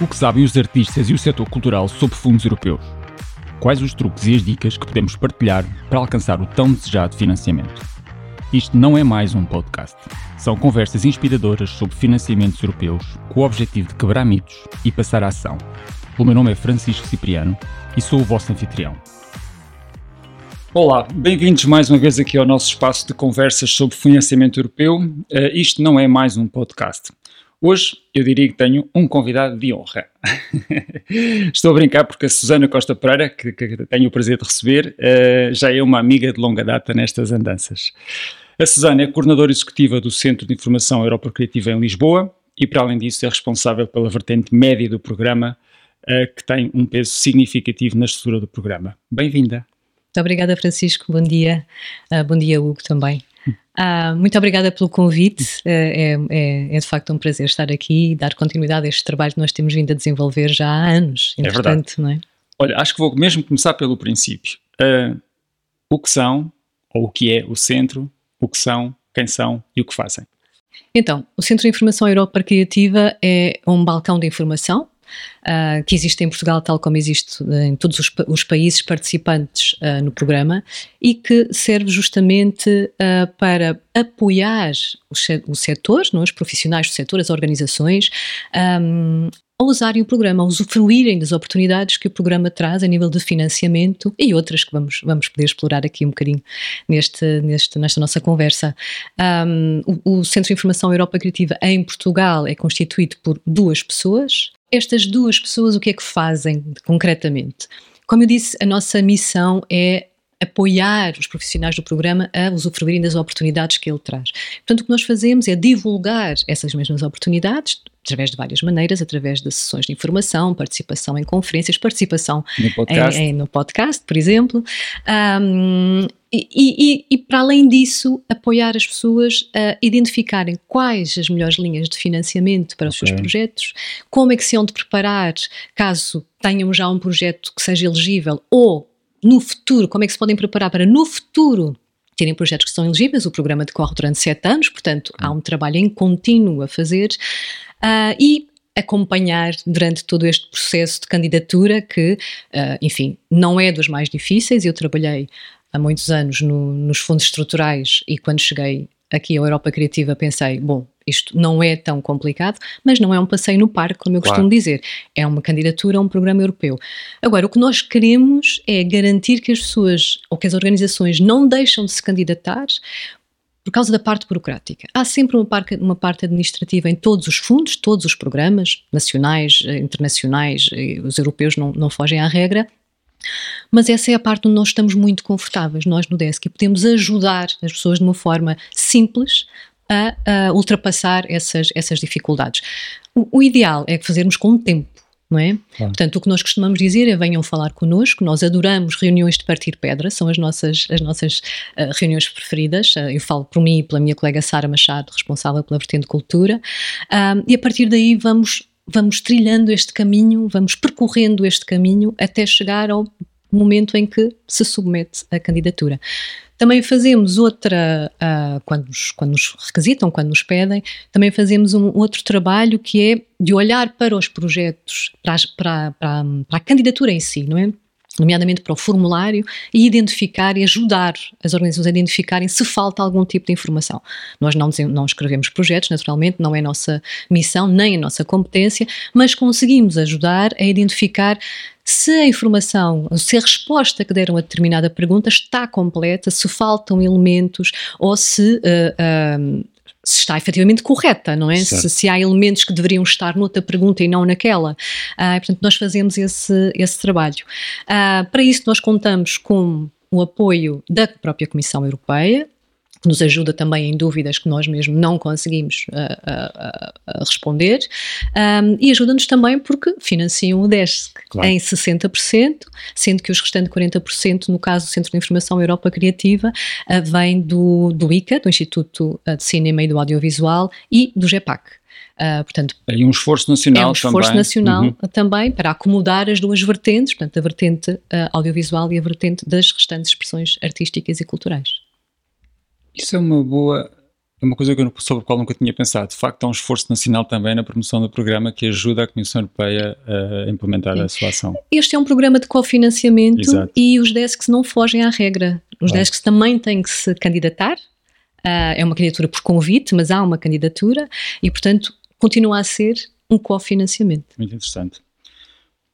O que sabem os artistas e o setor cultural sobre fundos europeus? Quais os truques e as dicas que podemos partilhar para alcançar o tão desejado financiamento? Isto não é mais um podcast. São conversas inspiradoras sobre financiamentos europeus com o objetivo de quebrar mitos e passar a ação. O meu nome é Francisco Cipriano e sou o vosso anfitrião. Olá, bem-vindos mais uma vez aqui ao nosso espaço de conversas sobre financiamento europeu. Uh, isto não é mais um podcast. Hoje eu diria que tenho um convidado de honra. Estou a brincar porque a Susana Costa Pereira, que, que tenho o prazer de receber, uh, já é uma amiga de longa data nestas andanças. A Susana é coordenadora executiva do Centro de Informação Europa Criativa em Lisboa e, para além disso, é responsável pela vertente média do programa, uh, que tem um peso significativo na estrutura do programa. Bem-vinda. Muito obrigada, Francisco. Bom dia. Uh, bom dia, Hugo, também. Ah, muito obrigada pelo convite. É, é, é, de facto um prazer estar aqui e dar continuidade a este trabalho que nós temos vindo a desenvolver já há anos. É verdade. Não é? Olha, acho que vou mesmo começar pelo princípio. Uh, o que são, ou o que é o centro, o que são, quem são e o que fazem? Então, o Centro de Informação Europa Criativa é um balcão de informação uh, que existe em Portugal, tal como existe em todos os, os países participantes uh, no programa, e que serve justamente uh, para apoiar os, os setores, não, é? os profissionais do setor, as organizações, um, a usarem o programa, a usufruírem das oportunidades que o programa traz a nível de financiamento e outras que vamos, vamos poder explorar aqui um bocadinho neste, neste, nesta nossa conversa. Um, o, o Centro de Informação Europa Criativa em Portugal é constituído por duas pessoas, estas duas pessoas o que é que fazem concretamente? Como eu disse, a nossa missão é apoiar os profissionais do programa a usufruírem das oportunidades que ele traz. Portanto, o que nós fazemos é divulgar essas mesmas oportunidades através de várias maneiras, através de sessões de informação, participação em conferências, participação no podcast, em, em, no podcast por exemplo. Um, e, e, e, para além disso, apoiar as pessoas a identificarem quais as melhores linhas de financiamento para os okay. seus projetos, como é que se hão de preparar caso tenham já um projeto que seja elegível ou no futuro, como é que se podem preparar para no futuro terem projetos que são elegíveis. O programa decorre durante sete anos, portanto, há um trabalho em contínuo a fazer. Uh, e acompanhar durante todo este processo de candidatura que, uh, enfim, não é dos mais difíceis. Eu trabalhei há muitos anos no, nos fundos estruturais e quando cheguei aqui à Europa Criativa pensei, bom, isto não é tão complicado, mas não é um passeio no parque, como eu claro. costumo dizer. É uma candidatura a um programa europeu. Agora, o que nós queremos é garantir que as pessoas ou que as organizações não deixam de se candidatar por causa da parte burocrática. Há sempre uma parte, uma parte administrativa em todos os fundos, todos os programas, nacionais, eh, internacionais, os europeus não, não fogem à regra, mas essa é a parte onde nós estamos muito confortáveis, nós no Desk, e podemos ajudar as pessoas de uma forma simples a, a ultrapassar essas, essas dificuldades. O, o, ideal é fazermos com o tempo. Não é? Claro. Portanto, o que nós costumamos dizer é venham falar connosco, nós adoramos reuniões de partir pedra, são as nossas, as nossas uh, reuniões preferidas, uh, eu falo por mim e pela minha colega Sara Machado, responsável pela vertente cultura, uh, e a partir daí vamos vamos trilhando este caminho, vamos percorrendo este caminho até chegar ao momento em que se submete a candidatura. Também fazemos outra, uh, quando, nos, quando nos requisitam, quando nos pedem, também fazemos um outro trabalho que é de olhar para os projetos, para, para, para, para a candidatura em si, não é? Nomeadamente para o formulário, e identificar e ajudar as organizações a identificarem se falta algum tipo de informação. Nós não, não escrevemos projetos, naturalmente, não é a nossa missão nem a nossa competência, mas conseguimos ajudar a identificar se a informação, se a resposta que deram a determinada pergunta está completa, se faltam elementos ou se uh, uh, se está efetivamente correta, não é? Se, se, há elementos que deveriam estar noutra pergunta e não naquela. Uh, portanto, nós fazemos esse, esse trabalho. Uh, para isso, nós contamos com o apoio da própria Comissão Europeia, nos ajuda também em dúvidas que nós mesmos não conseguimos uh, uh, uh, responder, um, e ajuda-nos também porque financiam o DESC claro. em 60%, sendo que os restantes 40%, no caso do Centro de Informação Europa Criativa, vem do, do ICA, do Instituto de Cinema e do Audiovisual, e do GEPAC. Uh, portanto, e um esforço nacional é um esforço também. nacional uhum. também para acomodar as duas vertentes, portanto, a vertente uh, audiovisual e a vertente das restantes expressões artísticas e culturais. Isso é uma boa, é uma coisa sobre a qual nunca tinha pensado. De facto, há um esforço nacional também na promoção do programa que ajuda a Comissão Europeia a implementar a sua ação. Este é um programa de cofinanciamento Exato. e os desks não fogem à regra. Os claro. desks também têm que se candidatar. Uh, é uma candidatura por convite, mas há uma candidatura e, portanto, continua a ser um cofinanciamento. Muito interessante.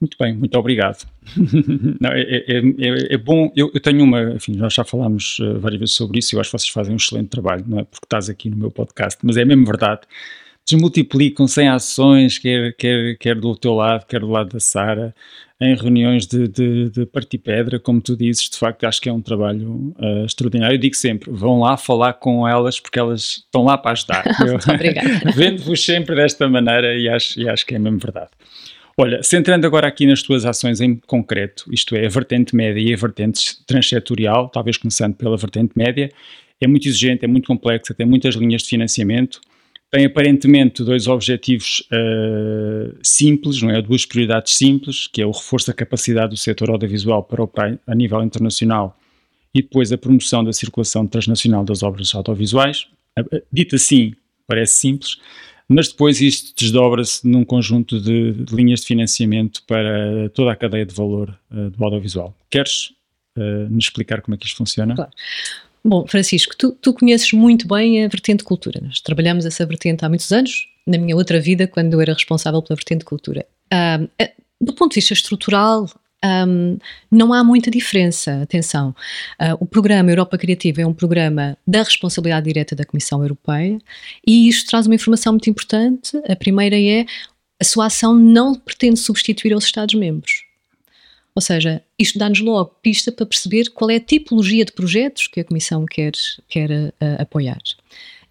Muito bem, muito obrigado. Não, é, é, é, é, bom, eu, eu, tenho uma, enfim, nós já falámos uh, várias vezes sobre isso eu acho que vocês fazem um excelente trabalho, não é porque estás aqui no meu podcast, mas é mesmo verdade. Desmultiplicam-se em ações, quer, quer, quer do teu lado, quer do lado da Sara, em reuniões de, de, de pedra, como tu dizes, de facto acho que é um trabalho uh, extraordinário. Eu digo sempre, vão lá falar com elas porque elas estão lá para ajudar. Obrigada. Vendo-vos sempre desta maneira e acho, e acho que é mesmo verdade. Olha, centrando agora aqui nas tuas ações em concreto, isto é, a vertente média e a vertente transsetorial, talvez começando pela vertente média, é muito exigente, é muito complexa, tem muitas linhas de financiamento, tem aparentemente dois objetivos uh, simples, não é? Duas prioridades simples, que é o reforço da capacidade do setor audiovisual para operar a nível internacional e depois a promoção da circulação transnacional das obras audiovisuais. Dito assim, parece simples, mas depois isto desdobra-se num conjunto de, linhas de financiamento para toda a cadeia de valor uh, do audiovisual. Queres uh, nos explicar como é que isto funciona? Claro. Bom, Francisco, tu, tu, conheces muito bem a vertente cultura. Nós trabalhamos essa vertente há muitos anos, na minha outra vida, quando eu era responsável pela vertente cultura. Uh, do ponto de vista estrutural, um, não há muita diferença. Atenção, uh, o programa Europa Criativa é um programa da responsabilidade direta da Comissão Europeia e isto traz uma informação muito importante. A primeira é a sua ação não pretende substituir os Estados-membros. Ou seja, isto dá-nos logo pista para perceber qual é a tipologia de projetos que a Comissão quer, quer uh, apoiar.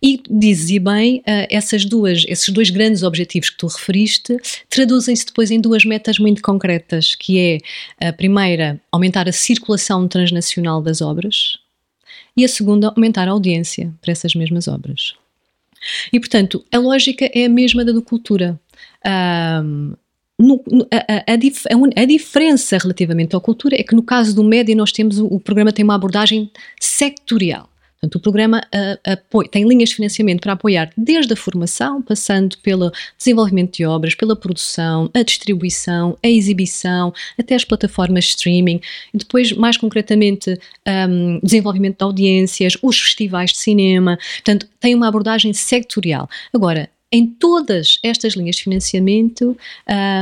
E dizes e bem, uh, essas duas, esses dois grandes objetivos que tu referiste traduzem-se depois em duas metas muito concretas, que é a primeira, aumentar a circulação transnacional das obras e a segunda, aumentar a audiência para essas mesmas obras. E, portanto, a lógica é a mesma da do cultura. Um, no, a, a, a, a, diferença relativamente à cultura é que no caso do média nós temos o, o programa tem uma abordagem sectorial. Portanto, o programa uh, tem linhas de financiamento para apoiar desde a formação, passando pelo desenvolvimento de obras, pela produção, a distribuição, a exibição, até as plataformas de streaming, e depois, mais concretamente, um, desenvolvimento de audiências, os festivais de cinema. Portanto, tem uma abordagem sectorial. Agora, em todas estas linhas de financiamento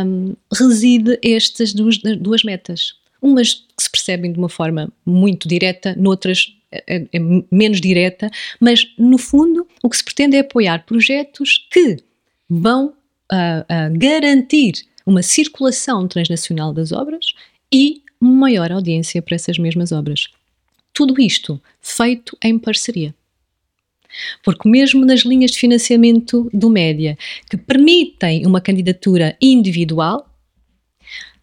um, reside estas duas, duas metas. Umas que se percebem de uma forma muito direta, noutras é, é, é menos direta, mas no fundo o que se pretende é apoiar projetos que vão uh, uh, garantir uma circulação transnacional das obras e maior audiência para essas mesmas obras. Tudo isto feito em parceria. Porque, mesmo nas linhas de financiamento do média, que permitem uma candidatura individual,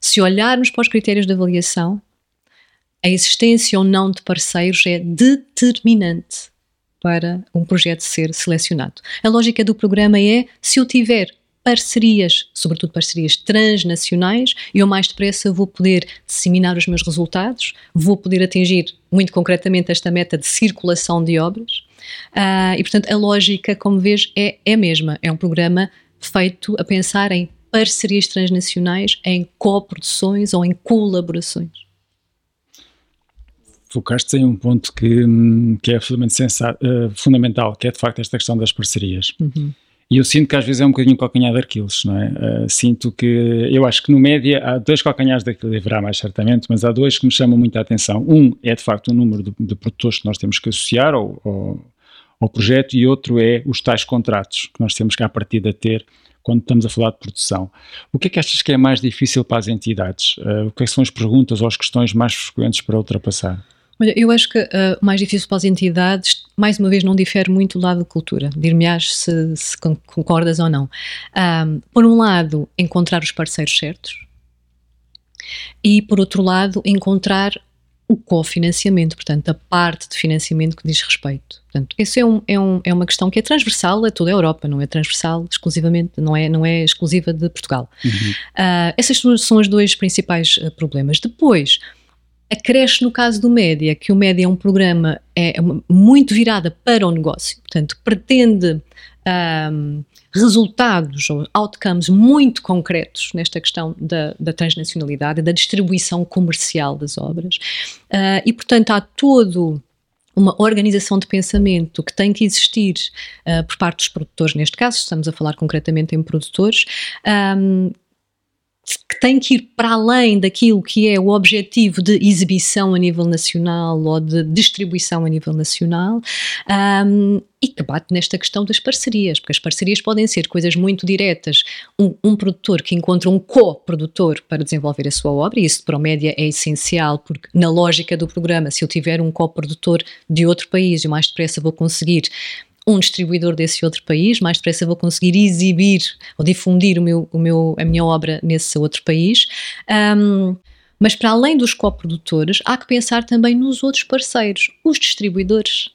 se olharmos para os critérios de avaliação, a existência ou não de parceiros é determinante para um projeto ser selecionado. A lógica do programa é: se eu tiver parcerias, sobretudo parcerias transnacionais, eu mais depressa vou poder disseminar os meus resultados, vou poder atingir muito concretamente esta meta de circulação de obras. Uh, e portanto, a lógica, como vês, é, é a mesma. É um programa feito a pensar em parcerias transnacionais, em coproduções ou em colaborações focaste em um ponto que, que é absolutamente sensato, uh, fundamental, que é de facto esta questão das parcerias. Uhum. E eu sinto que às vezes é um bocadinho calcanhar de Aquiles, não é? Uh, sinto que, eu acho que no média há dois calcanhares de Aquiles, haverá mais certamente, mas há dois que me chamam muita atenção. Um é de facto o número de, de produtores que nós temos que associar ao, ao, ao, projeto e outro é os tais contratos que nós temos que à partida ter quando estamos a falar de produção. O que é que achas que é mais difícil para as entidades? Uh, o que, é que são as perguntas ou as questões mais frequentes para ultrapassar? Olha, eu acho que uh, o mais difícil para as entidades, mais uma vez, não difere muito do lado da cultura. Dir-me-ás se, se, concordas ou não. Um, por um lado, encontrar os parceiros certos e, por outro lado, encontrar o cofinanciamento, portanto, a parte de financiamento que diz respeito. Portanto, isso é, um, é, um, é uma questão que é transversal a toda a Europa, não é transversal exclusivamente, não é, não é exclusiva de Portugal. Uhum. Uh, essas são os dois principais uh, problemas. Depois, acresce no caso do Média, que o Média é um programa é, muito virado para o negócio, portanto, pretende um, resultados ou outcomes muito concretos nesta questão da, da transnacionalidade, da distribuição comercial das obras, uh, e portanto há todo uma organização de pensamento que tem que existir uh, por parte dos produtores, neste caso, estamos a falar concretamente em produtores, um, que tem que ir para além daquilo que é o objetivo de exibição a nível nacional ou de distribuição a nível nacional um, e que bate nesta questão das parcerias, porque as parcerias podem ser coisas muito diretas. Um, um produtor que encontra um co-produtor para desenvolver a sua obra, e isso para o média é essencial, porque na lógica do programa, se eu tiver um co-produtor de outro país, eu mais depressa vou conseguir um distribuidor desse outro país, mais depressa vou conseguir exibir ou difundir o meu, o meu, a minha obra nesse outro país. Um, mas para além dos coprodutores, há que pensar também nos outros parceiros, os distribuidores,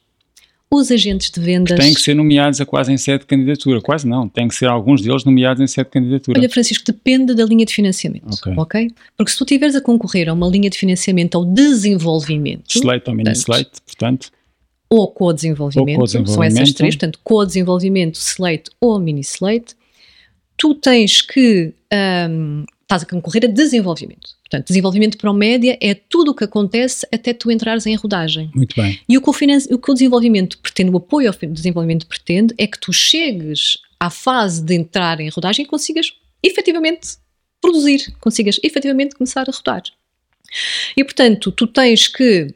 os agentes de vendas. Que têm que ser nomeados a quase em sede de candidatura. Quase não, têm que ser alguns deles nomeados em sede de candidatura. Olha, Francisco, depende da linha de financiamento. Ok. okay? Porque se tu estiveres a concorrer a uma linha de financiamento ao desenvolvimento. Slate ou mini-slate, portanto ou co-desenvolvimento, são essas três, portanto, co-desenvolvimento, slate ou mini slate, tu tens que, um, estás a concorrer a desenvolvimento. Portanto, desenvolvimento para o média é tudo o que acontece até tu entrares em rodagem. Muito bem. E o que o, o, que o desenvolvimento pretende, o apoio ao desenvolvimento pretende, é que tu chegues à fase de entrar em rodagem e consigas efetivamente produzir, consigas efetivamente começar a rodar. E portanto, tu tens que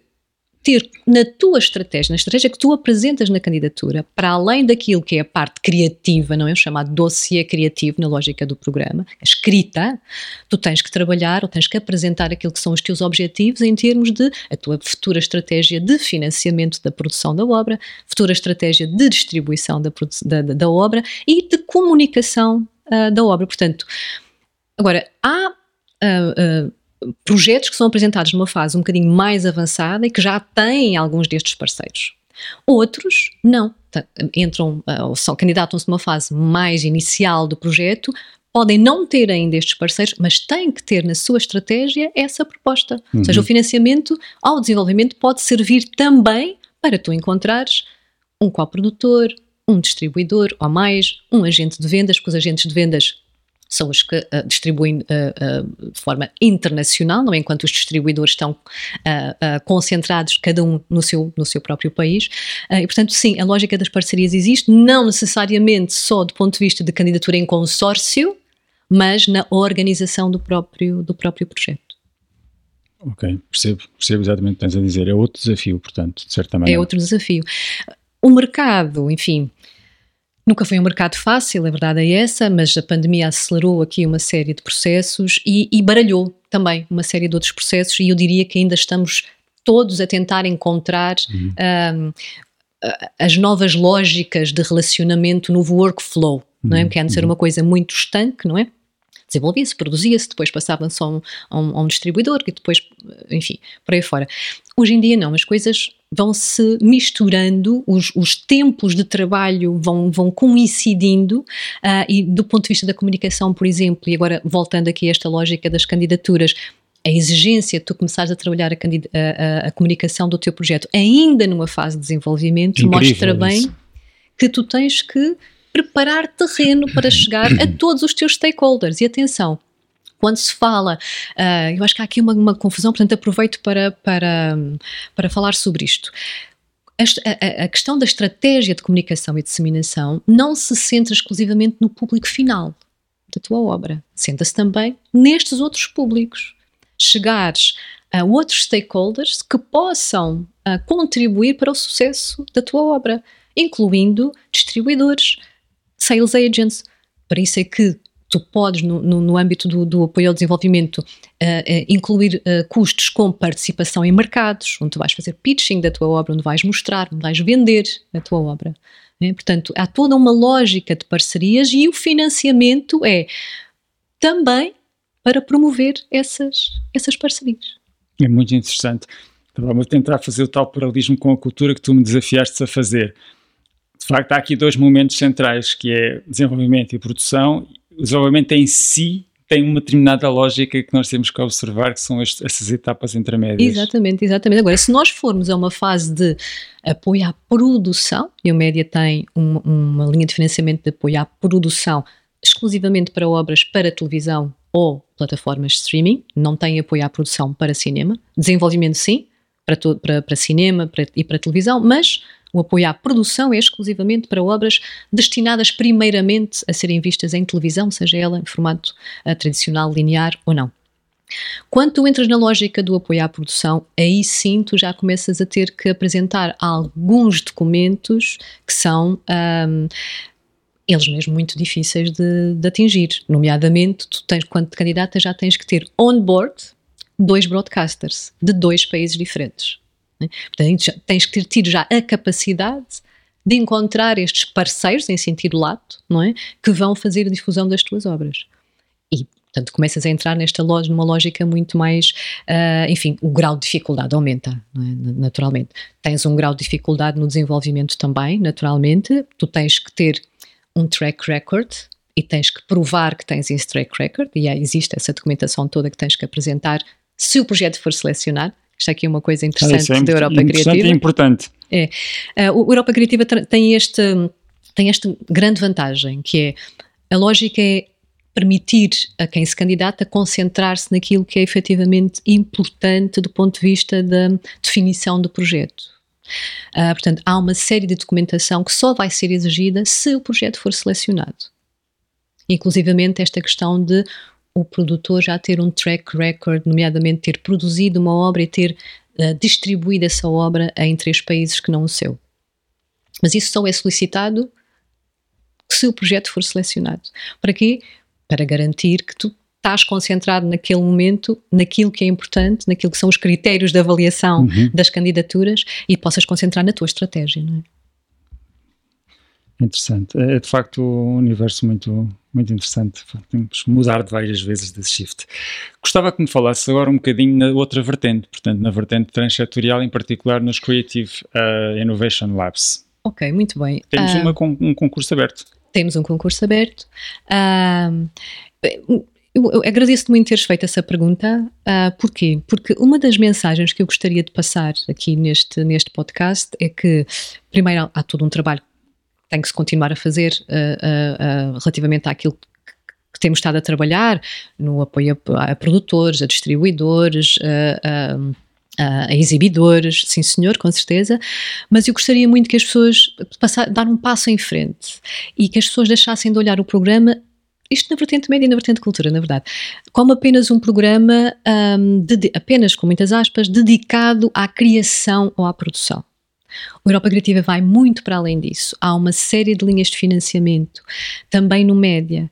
ter na tua estratégia, na estratégia que tu apresentas na candidatura, para além daquilo que é a parte criativa, não é? O chamado dossiê criativo na lógica do programa, a escrita, tu tens que trabalhar ou tens que apresentar aquilo que são os teus objetivos em termos de a tua futura estratégia de financiamento da produção da obra, futura estratégia de distribuição da, da, da obra e de comunicação uh, da obra. Portanto, agora, há. Uh, uh, projetos que são apresentados numa fase um bocadinho mais avançada e que já têm alguns destes parceiros. Outros não, entram ah, ou são candidatam-se numa fase mais inicial do projeto, podem não ter ainda estes parceiros, mas têm que ter na sua estratégia essa proposta. Uhum. Ou seja, o uhum. financiamento ao desenvolvimento pode servir também para tu encontrares um coprodutor, um distribuidor ou mais, um agente de vendas, porque os agentes de vendas são os que uh, distribuem uh, de forma internacional, não é? enquanto os distribuidores estão concentrados cada um no seu, no seu próprio país. e, portanto, sim, a lógica das parcerias existe, não necessariamente só do ponto de vista de candidatura em consórcio, mas na organização do próprio, do próprio projeto. Ok, percebo, percebo exatamente o que estás a dizer. É outro desafio, portanto, de certa maneira. É outro desafio. O mercado, enfim, Nunca foi um mercado fácil, a verdade é essa, mas a pandemia acelerou aqui uma série de processos e, e baralhou também uma série de outros processos, e eu diria que ainda estamos todos a tentar encontrar uhum. um, as novas lógicas de relacionamento, novo workflow, não é? Uhum. Que é de ser uma coisa muito estanque, não é? desenvolvia-se, produzia-se, depois passava-se a, um, a, um, a um, distribuidor, que depois, enfim, por aí fora. Hoje em dia não, as coisas vão se misturando, os, os tempos de trabalho vão, vão coincidindo uh, e do ponto de vista da comunicação, por exemplo, e agora voltando aqui a esta lógica das candidaturas, a exigência de tu começares a trabalhar a, a, a, comunicação do teu projeto ainda numa fase de desenvolvimento Incrível mostra bem isso. que tu tens que preparar terreno para chegar a todos os teus stakeholders. E atenção, quando se fala, uh, eu acho que há aqui uma, uma, confusão, portanto aproveito para, para, para falar sobre isto. A, a, a, questão da estratégia de comunicação e disseminação não se centra exclusivamente no público final da tua obra, senta-se também nestes outros públicos. Chegares a outros stakeholders que possam uh, contribuir para o sucesso da tua obra, incluindo distribuidores, sales agents. Para isso é que tu podes, no, no, no âmbito do, do, apoio ao desenvolvimento, uh, uh, incluir uh, custos com participação em mercados, onde tu vais fazer pitching da tua obra, onde vais mostrar, onde vais vender a tua obra. Né? Portanto, há toda uma lógica de parcerias e o financiamento é também para promover essas, essas parcerias. É muito interessante. Então, vamos tentar fazer o tal paralelismo com a cultura que tu me desafiaste a fazer de facto há aqui dois momentos centrais, que é desenvolvimento e produção. O desenvolvimento em si tem uma determinada lógica que nós temos que observar, que são este, essas etapas intermédias. Exatamente, exatamente. Agora, se nós formos a uma fase de apoio à produção, e o Média tem uma, uma linha de financiamento de apoio à produção exclusivamente para obras para televisão ou plataformas de streaming, não tem apoio à produção para cinema, desenvolvimento sim, para, para, para cinema para, e para televisão, mas o apoio à produção é exclusivamente para obras destinadas primeiramente a serem vistas em televisão, seja ela em formato uh, tradicional, linear ou não. Quando tu entras na lógica do apoio à produção, aí sim tu já começas a ter que apresentar alguns documentos que são um, eles mesmo muito difíceis de, de, atingir. Nomeadamente, tu tens, quando te candidata, já tens que ter on board dois broadcasters de dois países diferentes. Né? Portanto, tens que ter tido já a capacidade de encontrar estes parceiros, em sentido lato, não é? Que vão fazer a difusão das tuas obras. E, portanto, começas a entrar nesta loja, numa lógica muito mais, uh, enfim, o grau de dificuldade aumenta, é? naturalmente. Tens um grau de dificuldade no desenvolvimento também, naturalmente. Tu tens que ter um track record e tens que provar que tens esse track record, e existe essa documentação toda que tens que apresentar se o projeto for selecionado. Isto aqui é uma coisa interessante é, é da Europa Criativa. É importante. É. A Europa Criativa tem este, tem esta grande vantagem, que é a lógica é permitir a quem se candidata concentrar-se naquilo que é efetivamente importante do ponto de vista da definição do projeto. Uh, portanto, há uma série de documentação que só vai ser exigida se o projeto for selecionado. Inclusivamente esta questão de o produtor já ter um track record, nomeadamente ter produzido uma obra e ter uh, distribuído essa obra em três países que não o seu. Mas isso só é solicitado se o projeto for selecionado. Para quê? Para garantir que tu estás concentrado naquele momento, naquilo que é importante, naquilo que são os critérios de avaliação uhum. das candidaturas e possas concentrar na tua estratégia, não é? Interessante. É, é de facto um universo muito, muito interessante. Temos que mudar de várias vezes desse shift. Gostava que me falasse agora um bocadinho na outra vertente, portanto, na vertente transsetorial, em particular nos Creative uh, Innovation Labs. Ok, muito bem. Temos uh, uma, um concurso aberto. Temos um concurso aberto. Eu, eu agradeço muito teres feito essa pergunta. Uh, porquê? Porque uma das mensagens que eu gostaria de passar aqui neste, neste podcast é que, primeiro, há todo um trabalho tem que se continuar a fazer uh, uh, relativamente àquilo que temos estado a trabalhar no apoio a, a produtores, a distribuidores, a, a, exibidores, sim senhor, com certeza, mas eu gostaria muito que as pessoas passar, dar um passo em frente e que as pessoas deixassem de olhar o programa isto na vertente média e na vertente cultura, na verdade, como apenas um programa, um, de, apenas com muitas aspas, dedicado à criação ou à produção. O Europa Criativa vai muito para além disso. Há uma série de linhas de financiamento, também no média,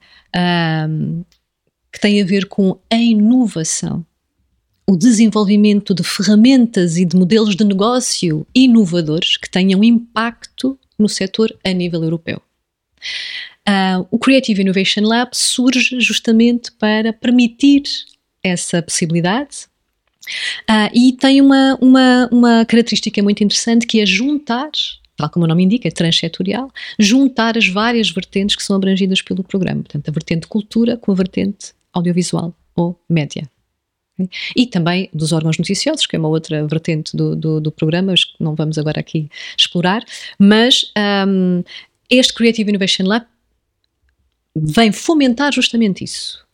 um, que tem a ver com a inovação, o desenvolvimento de ferramentas e de modelos de negócio inovadores que tenham impacto no setor a nível europeu. Uh, o Creative Innovation Lab surge justamente para permitir essa possibilidade, Uh, e tem uma, uma, uma característica muito interessante que é juntar, tal como o nome indica, é transsetorial, juntar as várias vertentes que são abrangidas pelo programa. Portanto, a vertente cultura com a vertente audiovisual ou média. E também dos órgãos noticiosos, que é uma outra vertente do, do, do programa, que não vamos agora aqui explorar, mas um, este Creative Innovation Lab vem fomentar justamente isso.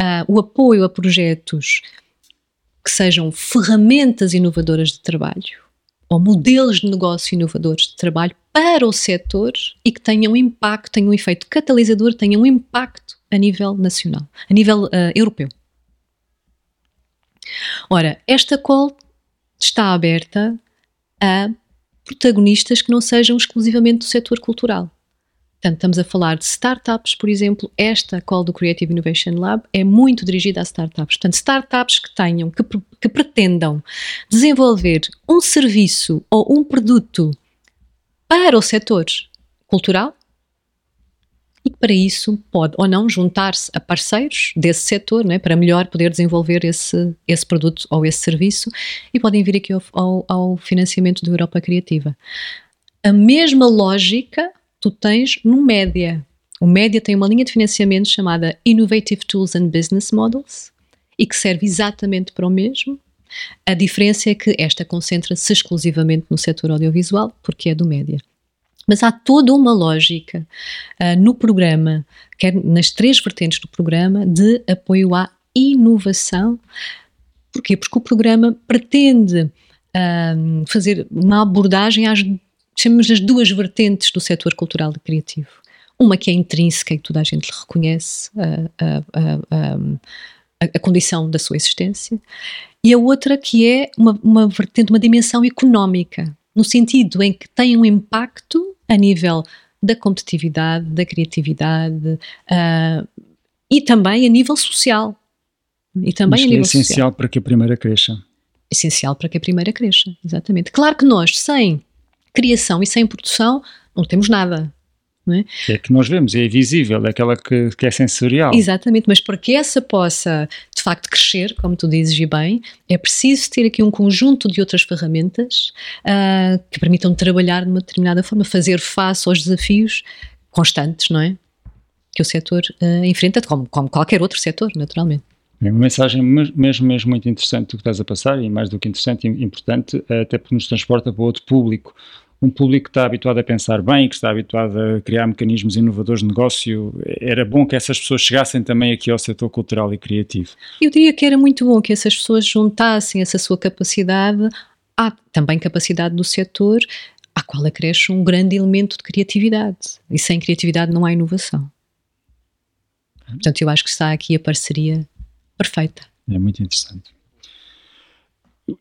Uh, o apoio a projetos que sejam ferramentas inovadoras de trabalho ou modelos de negócio inovadores de trabalho para o setor e que tenham impacto, tenham um efeito catalisador, tenham um impacto a nível nacional, a nível uh, europeu. Ora, esta call está aberta a protagonistas que não sejam exclusivamente do setor cultural. Portanto, estamos a falar de startups, por exemplo, esta call do Creative Innovation Lab é muito dirigida a startups. Portanto, startups que tenham, que, que pretendam desenvolver um serviço ou um produto para o setor cultural e que para isso pode ou não juntar-se a parceiros desse setor, né, para melhor poder desenvolver esse, esse produto ou esse serviço e podem vir aqui ao, ao, ao financiamento da Europa Criativa. A mesma lógica tu tens no média. O média tem uma linha de financiamento chamada Innovative Tools and Business Models e que serve exatamente para o mesmo. A diferença é que esta concentra-se exclusivamente no setor audiovisual, porque é do média. Mas há toda uma lógica uh, no programa, quer nas três vertentes do programa, de apoio à inovação. Porquê? Porque o programa pretende uh, fazer uma abordagem às, chamamos as duas vertentes do setor cultural e criativo. Uma que é intrínseca e que toda a gente reconhece, uh, a, a, condição da sua existência, e a outra que é uma, uma vertente, uma dimensão económica, no sentido em que tem um impacto a nível da competitividade, da criatividade uh, e também a nível social. E também Mas a nível é essencial social. para que a primeira cresça. Essencial para que a primeira cresça, exatamente. Claro que nós, sem criação e sem produção, não temos nada. É? é? que nós vemos, é visível, é aquela que, que, é sensorial. Exatamente, mas para que essa possa de facto crescer, como tu dizes e bem, é preciso ter aqui um conjunto de outras ferramentas uh, que permitam trabalhar de uma determinada forma, fazer face aos desafios constantes, não é? Que o setor uh, enfrenta, como, como qualquer outro setor, naturalmente. É uma mensagem mesmo, mesmo muito interessante do que estás a passar e mais do que interessante e importante, até porque nos transporta para outro público um público que está habituado a pensar bem, que está habituado a criar mecanismos inovadores de negócio, era bom que essas pessoas chegassem também aqui ao setor cultural e criativo. Eu diria que era muito bom que essas pessoas juntassem essa sua capacidade à também capacidade do setor, à qual acresce um grande elemento de criatividade. E sem criatividade não há inovação. Portanto, eu acho que está aqui a parceria perfeita. É muito interessante.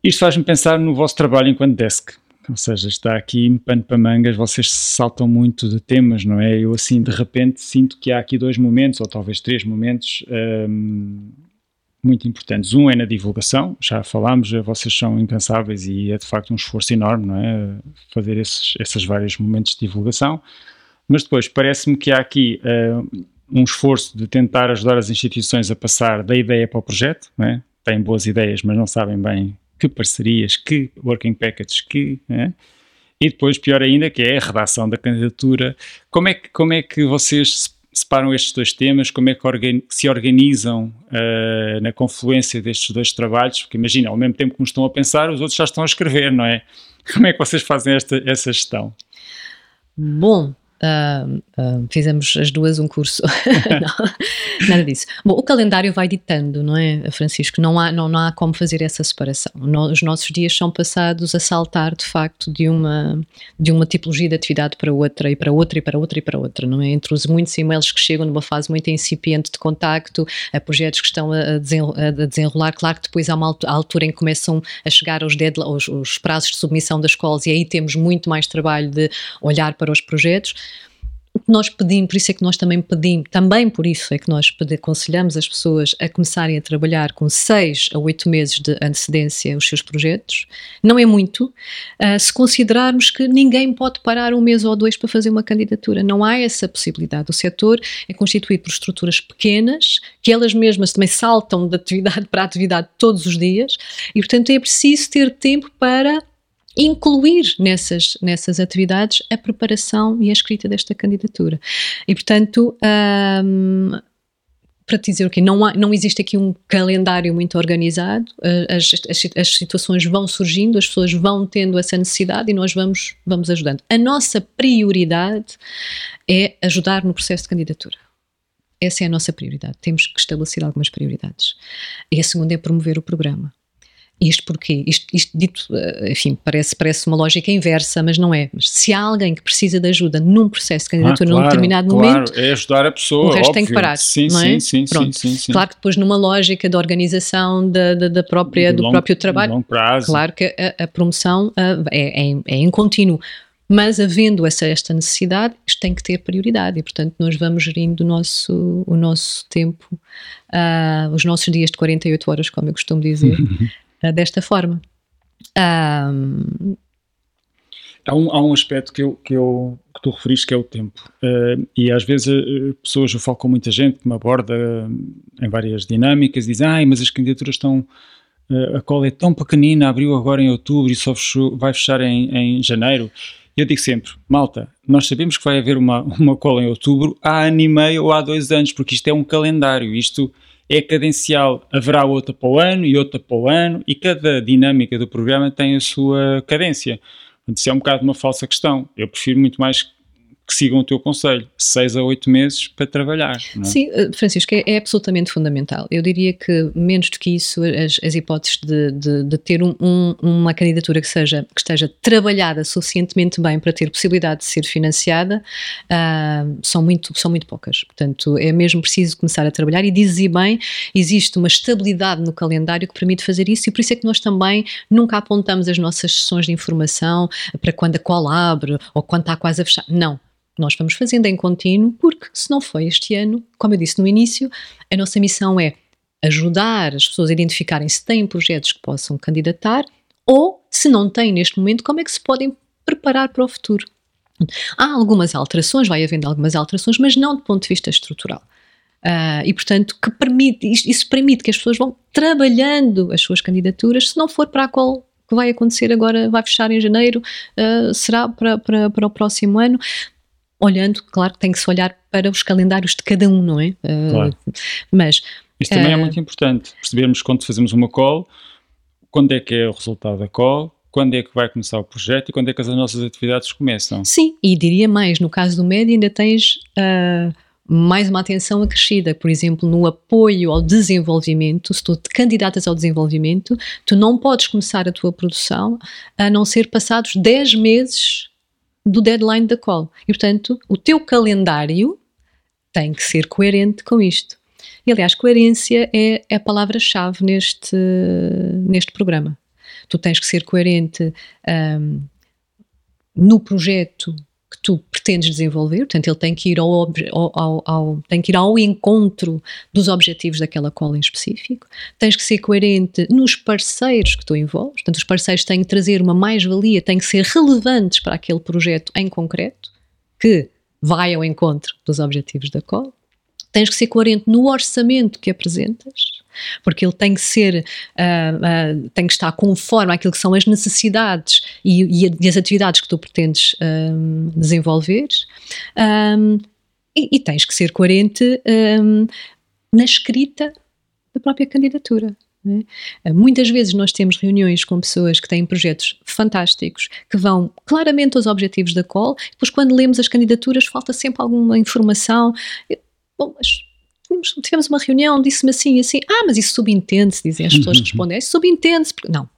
Isto faz-me pensar no vosso trabalho enquanto desk. Ou seja, está aqui pano para mangas, vocês saltam muito de temas, não é? Eu assim, de repente, sinto que há aqui dois momentos, ou talvez três momentos um, muito importantes. Um é na divulgação, já falámos, vocês são incansáveis e é de facto um esforço enorme, não é? Fazer esses, esses vários momentos de divulgação. Mas depois, parece-me que há aqui uh, um esforço de tentar ajudar as instituições a passar da ideia para o projeto, não é? Têm boas ideias, mas não sabem bem que parcerias, que working packages, que. Né? E depois, pior ainda, que é a redação da candidatura. Como é que, como é que vocês separam estes dois temas? Como é que se organizam uh, na confluência destes dois trabalhos? Porque imagina, ao mesmo tempo que uns estão a pensar, os outros já estão a escrever, não é? Como é que vocês fazem esta, essa gestão? Bom, Uh, uh, fizemos as duas um curso. não, nada disso. Bom, o calendário vai ditando, não é, Francisco? Não há, não, não há como fazer essa separação. No, os nossos dias são passados a saltar, de facto, de uma, de uma tipologia de atividade para outra, e para outra, e para outra, e para outra, não é? Entre os muitos e-mails que chegam numa fase muito incipiente de contacto, a projetos que estão a, desenrolar. Claro que depois há uma altura em que começam a chegar os, os, os prazos de submissão das escolas, e aí temos muito mais trabalho de olhar para os projetos nós pedimos, por isso é que nós também pedimos, também por isso é que nós aconselhamos as pessoas a começarem a trabalhar com seis a oito meses de antecedência os seus projetos. Não é muito, uh, se considerarmos que ninguém pode parar um mês ou dois para fazer uma candidatura. Não há essa possibilidade. O setor é constituído por estruturas pequenas, que elas mesmas também saltam de atividade para atividade todos os dias, e portanto é preciso ter tempo para incluir nessas, nessas atividades a preparação e a escrita desta candidatura. E, portanto, um, para te dizer o okay, não, há, não existe aqui um calendário muito organizado, as, as, as, situações vão surgindo, as pessoas vão tendo essa necessidade e nós vamos, vamos ajudando. A nossa prioridade é ajudar no processo de candidatura. Essa é a nossa prioridade. Temos que estabelecer algumas prioridades. E a segunda é promover o programa. Isto porquê? Isto, isto, dito, eh, enfim, parece, parece uma lógica inversa, mas não é. Mas se há alguém que precisa de ajuda num processo de candidatura ah, claro, num determinado claro, momento, é ajudar a pessoa. O resto óbvio. tem que parar. Sim, não é? sim, Pronto. sim, sim, Claro que depois, numa lógica de organização da, da, da própria, do próprio trabalho, claro que a, a promoção a, é, é, é em contínuo. Mas havendo essa, esta necessidade, isto tem que ter prioridade e, portanto, nós vamos gerindo o nosso, o nosso tempo, uh, os nossos dias de 48 horas, como eu costumo dizer, desta forma. Um... Há, um, há um aspecto que, eu, que, eu, que tu referiste que é o tempo. Uh, e às vezes uh, pessoas, eu falo com muita gente que me aborda uh, em várias dinâmicas, dizem, ai, mas as candidaturas estão. a cola é tão pequenina, abriu agora em outubro e só fechou, vai fechar em, em janeiro. Eu digo sempre, malta, nós sabemos que vai haver uma, uma cola em outubro há ano e meio ou há dois anos, porque isto é um calendário, isto é cadencial. Haverá outra para o ano e outra para o ano, e cada dinâmica do programa tem a sua cadência. Isso é um bocado uma falsa questão. Eu prefiro muito mais que sigam o teu conselho, seis a oito meses para trabalhar. É? Sim, eh, Francisco, é, é, absolutamente fundamental. Eu diria que menos do que isso, as, as hipóteses de, de, de ter um, um, uma candidatura que, seja, que esteja trabalhada suficientemente bem para ter possibilidade de ser financiada uh, são, muito, são muito poucas. Portanto, é mesmo preciso começar a trabalhar e dizes bem, existe uma estabilidade no calendário que permite fazer isso e por isso é que nós também nunca apontamos as nossas sessões de informação para quando a cola abre ou quando está quase a fechar. Não nós vamos fazendo em contínuo, porque se não foi este ano, como eu disse no início, a nossa missão é ajudar as pessoas a identificarem se têm projetos que possam candidatar ou, se não têm neste momento, como é que se podem preparar para o futuro. Há algumas alterações, vai havendo algumas alterações, mas não do ponto de vista estrutural. Uh, e, portanto, que permite, isso permite que as pessoas vão trabalhando as suas candidaturas, se não for para a qual que vai acontecer agora, vai fechar em janeiro, uh, será para, para, para o próximo ano olhando, claro que tem que se olhar para os calendários de cada um, não é? Uh, claro. Mas. Isso também uh, é muito importante, percebermos quando fazemos uma call, quando é que é o resultado da call, quando é que vai começar o projeto e quando é que as nossas atividades começam. Sim, e diria mais, no caso do médio ainda tens uh, mais uma atenção acrescida, por exemplo, no apoio ao desenvolvimento, se tu te candidatas ao desenvolvimento, tu não podes começar a tua produção a não ser passados 10 meses do deadline da call. E, portanto, o teu calendário tem que ser coerente com isto. E, aliás, coerência é, a palavra-chave neste, neste programa. Tu tens que ser coerente um, no projeto que tu pretendes desenvolver, portanto, ele tem que ir ao, ao, ao, tem que ir ao encontro dos objetivos daquela cola em específico, tens que ser coerente nos parceiros que tu envolves, portanto, os parceiros têm que trazer uma mais-valia, têm que ser relevantes para aquele projeto em concreto, que vai ao encontro dos objetivos da cola, tens que ser coerente no orçamento que apresentas, porque ele tem que ser, uh, uh, tem que estar conforme àquilo que são as necessidades e, e, e as atividades que tu pretendes um, desenvolver. Um, e, e, tens que ser coerente um, na escrita da própria candidatura. É? Muitas vezes nós temos reuniões com pessoas que têm projetos fantásticos, que vão claramente aos objetivos da call, depois quando lemos as candidaturas falta sempre alguma informação. Bom, mas tivemos uma reunião, disse-me assim assim, ah, mas isso subentende-se, dizem as pessoas que respondem, isso subentende-se. Não,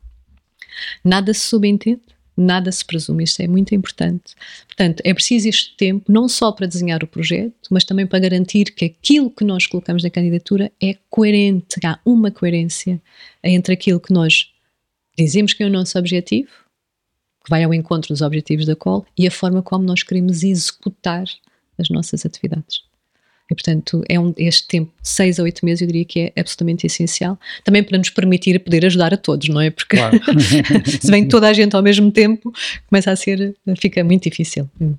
nada se subentende, nada se presume, isto é muito importante. Portanto, é preciso este tempo, não só para desenhar o projeto, mas também para garantir que aquilo que nós colocamos na candidatura é coerente, há uma coerência entre aquilo que nós dizemos que é o nosso objetivo, que vai ao encontro dos objetivos da COL, e a forma como nós queremos executar as nossas atividades. E, portanto, é um, este tempo, seis a oito meses, eu diria que é absolutamente essencial. Também para nos permitir poder ajudar a todos, não é? Porque claro. se vem toda a gente ao mesmo tempo, começa a ser, fica muito difícil. Hum.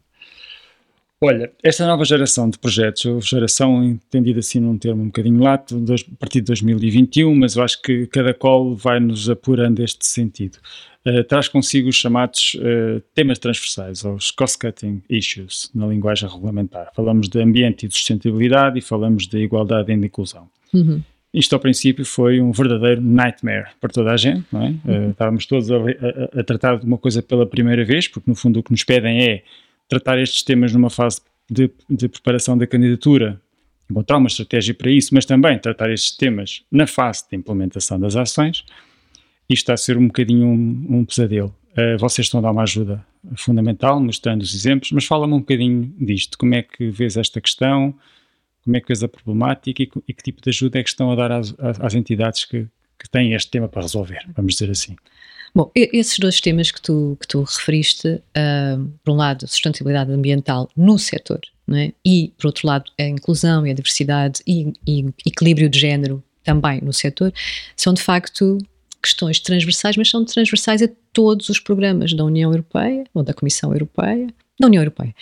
Olha, esta nova geração de projetos, geração entendida assim num termo um bocadinho lato, a partir de 2021, mas eu acho que cada call vai nos apurando este sentido. Uh, traz consigo os chamados uh, temas transversais, ou os cost-cutting issues, na linguagem regulamentar. Falamos de ambiente e de sustentabilidade e falamos de igualdade e de inclusão. Uhum. Isto, ao princípio, foi um verdadeiro nightmare para toda a gente, não é? Uhum. Uh, estávamos todos a, a, a, tratar de uma coisa pela primeira vez, porque no fundo o que nos pedem é tratar estes temas numa fase de, de preparação da candidatura, encontrar uma estratégia para isso, mas também tratar estes temas na fase de implementação das ações, isto está a ser um bocadinho um, um pesadelo. Uh, vocês estão a dar uma ajuda fundamental, mostrando os exemplos, mas fala-me um bocadinho disto. Como é que vês esta questão? Como é que vês a problemática e, e que tipo de ajuda é que estão a dar às, às entidades que, que têm este tema para resolver, vamos dizer assim? Bom, esses dois temas que tu, que tu referiste, uh, por um lado, sustentabilidade ambiental no setor, é? e por outro lado, a inclusão e a diversidade e, e equilíbrio de género também no setor, são de facto questões transversais, mas são transversais a todos os programas da União Europeia ou da Comissão Europeia, da União Europeia,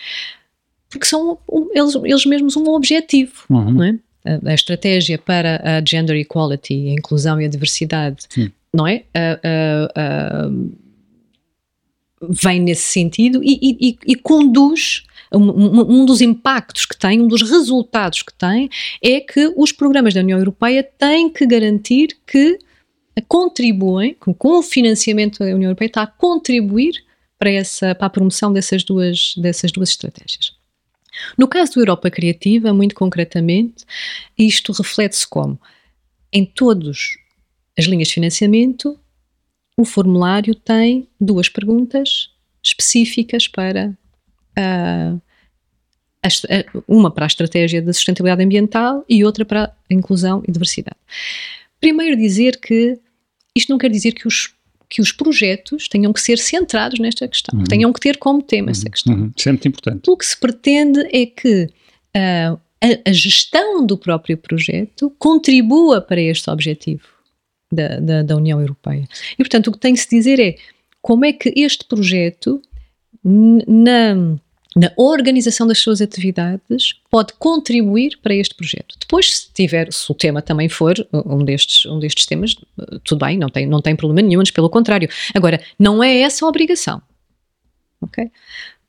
porque são eles, eles mesmos um objetivo, uhum. não é? A, a, estratégia para a gender equality, a inclusão e a diversidade Sim não é? Uh, uh, vem nesse sentido e, e, e conduz um, um, dos impactos que tem, um dos resultados que tem, é que os programas da União Europeia têm que garantir que contribuem, com, o financiamento da União Europeia, está a contribuir para, essa, para a promoção dessas duas, dessas duas estratégias. No caso do Europa Criativa, muito concretamente, isto reflete-se como? Em todas as linhas de financiamento, o formulário tem duas perguntas específicas para uh, uma para a estratégia de sustentabilidade ambiental e outra para a inclusão e diversidade. Primeiro dizer que isto não quer dizer que os que os projetos tenham que ser centrados nesta questão, uhum. tenham que ter como tema uhum. essa questão. Uhum. Isso é importante. O que se pretende é que uh, a, a, gestão do próprio projeto contribua para este objetivo da, da, da União Europeia. E, portanto, o que tem que se dizer é como é que este projeto, na na organização das suas atividades pode contribuir para este projeto. Depois, se tiver, se o tema também for um destes, um destes temas, tudo bem, não tem, não tem problema nenhum, mas pelo contrário. Agora, não é essa a obrigação. ok?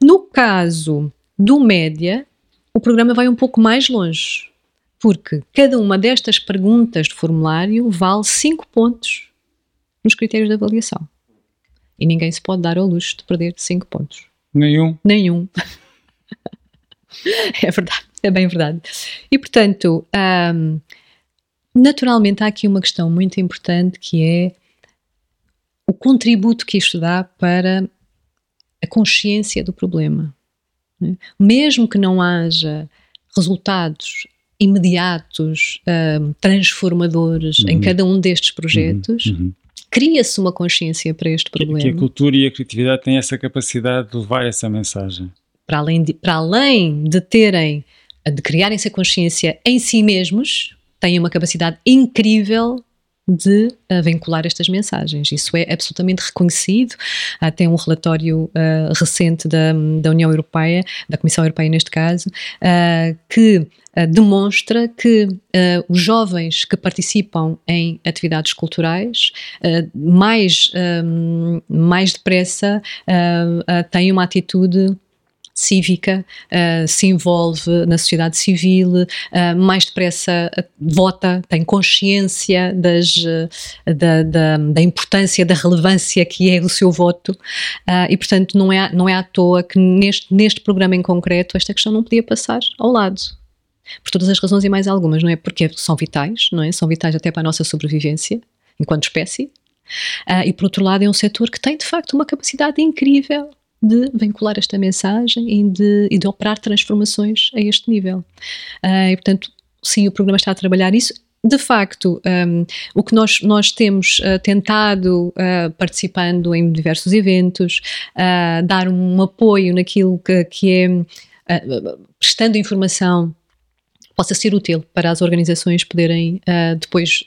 No caso do média, o programa vai um pouco mais longe, porque cada uma destas perguntas de formulário vale 5 pontos nos critérios de avaliação. E ninguém se pode dar ao luxo de perder 5 pontos. Nenhum. Nenhum. é verdade, é bem verdade. E portanto, um, naturalmente há aqui uma questão muito importante que é o contributo que isto dá para a consciência do problema. Né? Mesmo que não haja resultados imediatos, um, transformadores uhum. em cada um destes projetos, uhum. Uhum cria-se uma consciência para este problema. Que, que, a cultura e a criatividade têm essa capacidade de levar essa mensagem. Para além de, para além de terem, de criarem essa consciência em si mesmos, têm uma capacidade incrível de uh, vincular estas mensagens. Isso é absolutamente reconhecido. Há até um relatório uh, recente da, da União Europeia, da Comissão Europeia neste caso, uh, que demonstra que os jovens que participam em atividades culturais mais, mais depressa têm uma atitude cívica, uh, se envolve na sociedade civil, uh, mais depressa uh, vota, tem consciência das, da, da, da, importância, da relevância que é o seu voto e, portanto, não é, não é à toa que neste, neste programa em concreto esta questão não podia passar ao lado. Por todas as razões e mais algumas, não é? Porque são vitais, não é? São vitais até para a nossa sobrevivência enquanto espécie. e por outro lado, é um setor que tem de facto uma capacidade incrível de vincular esta mensagem e de, e de operar transformações a este nível. Uh, e, portanto, sim, o programa está a trabalhar isso. De facto, um, o que nós, nós temos uh, tentado, uh, participando em diversos eventos, dar um apoio naquilo que, que é, prestando informação possa ser útil para as organizações poderem depois